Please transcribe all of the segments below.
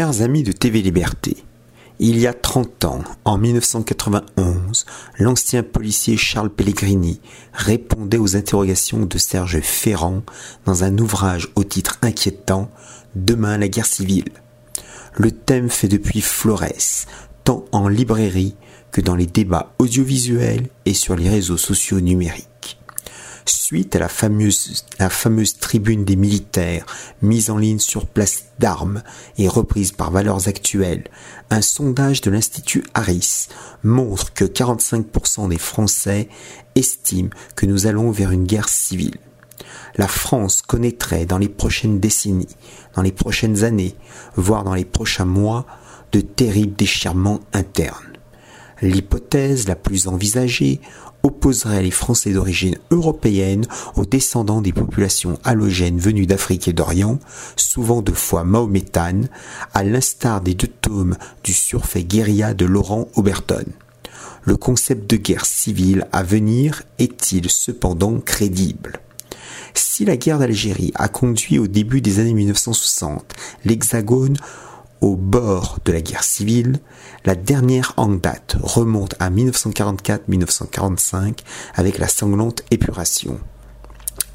Chers amis de TV Liberté, il y a 30 ans, en 1991, l'ancien policier Charles Pellegrini répondait aux interrogations de Serge Ferrand dans un ouvrage au titre inquiétant Demain la guerre civile. Le thème fait depuis Flores, tant en librairie que dans les débats audiovisuels et sur les réseaux sociaux numériques suite à la fameuse, tribune des militaires mise en ligne sur place d'armes et reprise par Valeurs Actuelles, un sondage de l'Institut Harris montre que 45% des Français estiment que nous allons vers une guerre civile. La France connaîtrait dans les prochaines décennies, dans les prochaines années, voire dans les prochains mois, de terribles déchirements internes. L'hypothèse la plus envisagée opposerait les Français d'origine européenne aux descendants des populations halogènes venues d'Afrique et d'Orient, souvent de foi mahométane, à l'instar des deux tomes du surfait guérilla de Laurent Oberton. Le concept de guerre civile à venir est-il cependant crédible? Si la guerre d'Algérie a conduit au début des années 1960 l'Hexagone au bord de la guerre civile, la dernière en date remonte à 1944-1945 avec la sanglante épuration.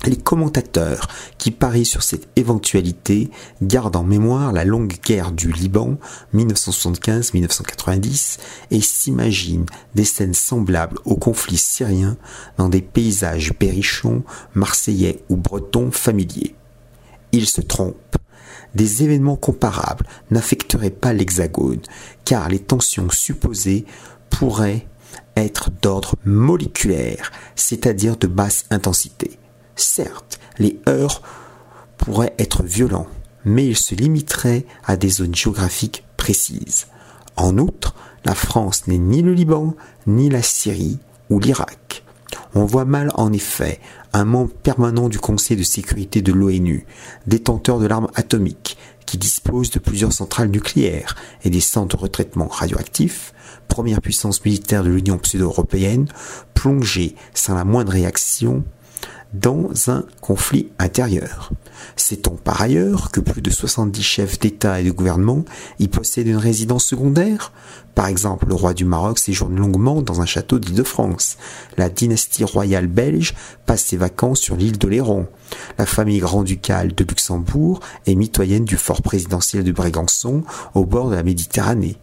Les commentateurs qui parient sur cette éventualité gardent en mémoire la longue guerre du Liban 1975-1990 et s'imaginent des scènes semblables au conflit syrien dans des paysages berrichons, marseillais ou bretons familiers. Ils se trompent des événements comparables n'affecteraient pas l'hexagone, car les tensions supposées pourraient être d'ordre moléculaire, c'est-à-dire de basse intensité. Certes, les heurts pourraient être violents, mais ils se limiteraient à des zones géographiques précises. En outre, la France n'est ni le Liban, ni la Syrie ou l'Irak. On voit mal en effet un membre permanent du Conseil de sécurité de l'ONU, détenteur de l'arme atomique, qui dispose de plusieurs centrales nucléaires et des centres de retraitement radioactifs, première puissance militaire de l'Union pseudo-européenne, plongée sans la moindre réaction dans un conflit intérieur. Sait-on par ailleurs que plus de 70 chefs d'État et de gouvernement y possèdent une résidence secondaire? Par exemple, le roi du Maroc séjourne longuement dans un château d'Île-de-France. La dynastie royale belge passe ses vacances sur l'île de Léron. La famille grand-ducale de Luxembourg est mitoyenne du fort présidentiel de Brégançon au bord de la Méditerranée.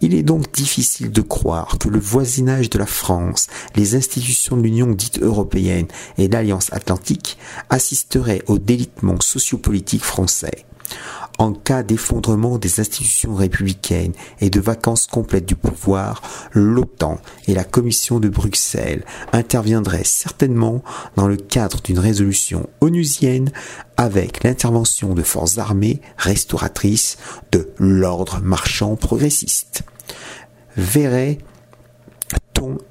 Il est donc difficile de croire que le voisinage de la France, les institutions de l'Union dite européenne et l'Alliance atlantique assisteraient au délitement sociopolitique français. En cas d'effondrement des institutions républicaines et de vacances complètes du pouvoir, l'OTAN et la Commission de Bruxelles interviendraient certainement dans le cadre d'une résolution onusienne avec l'intervention de forces armées restauratrices de l'ordre marchand progressiste. Verrait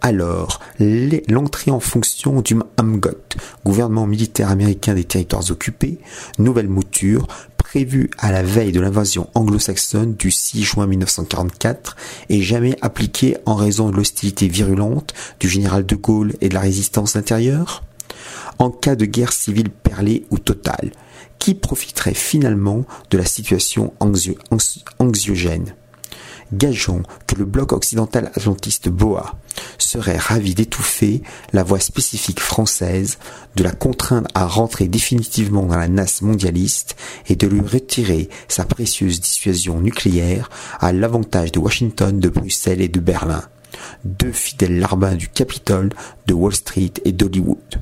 alors l'entrée en fonction du MAMGOT, gouvernement militaire américain des territoires occupés, nouvelle mouture, prévue à la veille de l'invasion anglo-saxonne du 6 juin 1944 et jamais appliquée en raison de l'hostilité virulente du général de Gaulle et de la résistance intérieure? En cas de guerre civile perlée ou totale, qui profiterait finalement de la situation anxiogène? Gageons que le bloc occidental atlantiste BOA serait ravi d'étouffer la voix spécifique française, de la contraindre à rentrer définitivement dans la nasse mondialiste et de lui retirer sa précieuse dissuasion nucléaire à l'avantage de Washington, de Bruxelles et de Berlin, deux fidèles larbins du Capitole, de Wall Street et d'Hollywood.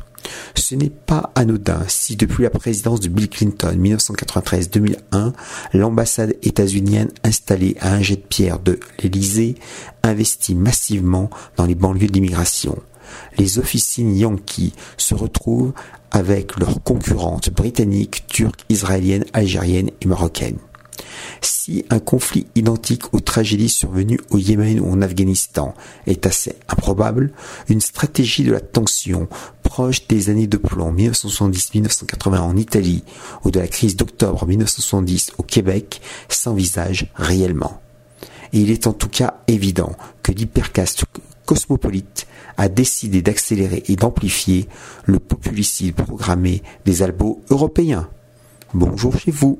Ce n'est pas anodin si depuis la présidence de Bill Clinton 1993-2001, l'ambassade états-unienne installée à un jet de pierre de l'Élysée investit massivement dans les banlieues de l'immigration. Les officines Yankees se retrouvent avec leurs concurrentes britanniques, turques, israéliennes, algériennes et marocaines. Si un conflit identique aux tragédies survenues au Yémen ou en Afghanistan est assez improbable, une stratégie de la tension proche des années de plomb 1970-1980 en Italie ou de la crise d'octobre 1970 au Québec s'envisage réellement. Et il est en tout cas évident que l'hypercaste cosmopolite a décidé d'accélérer et d'amplifier le populicide programmé des albos européens. Bonjour chez vous.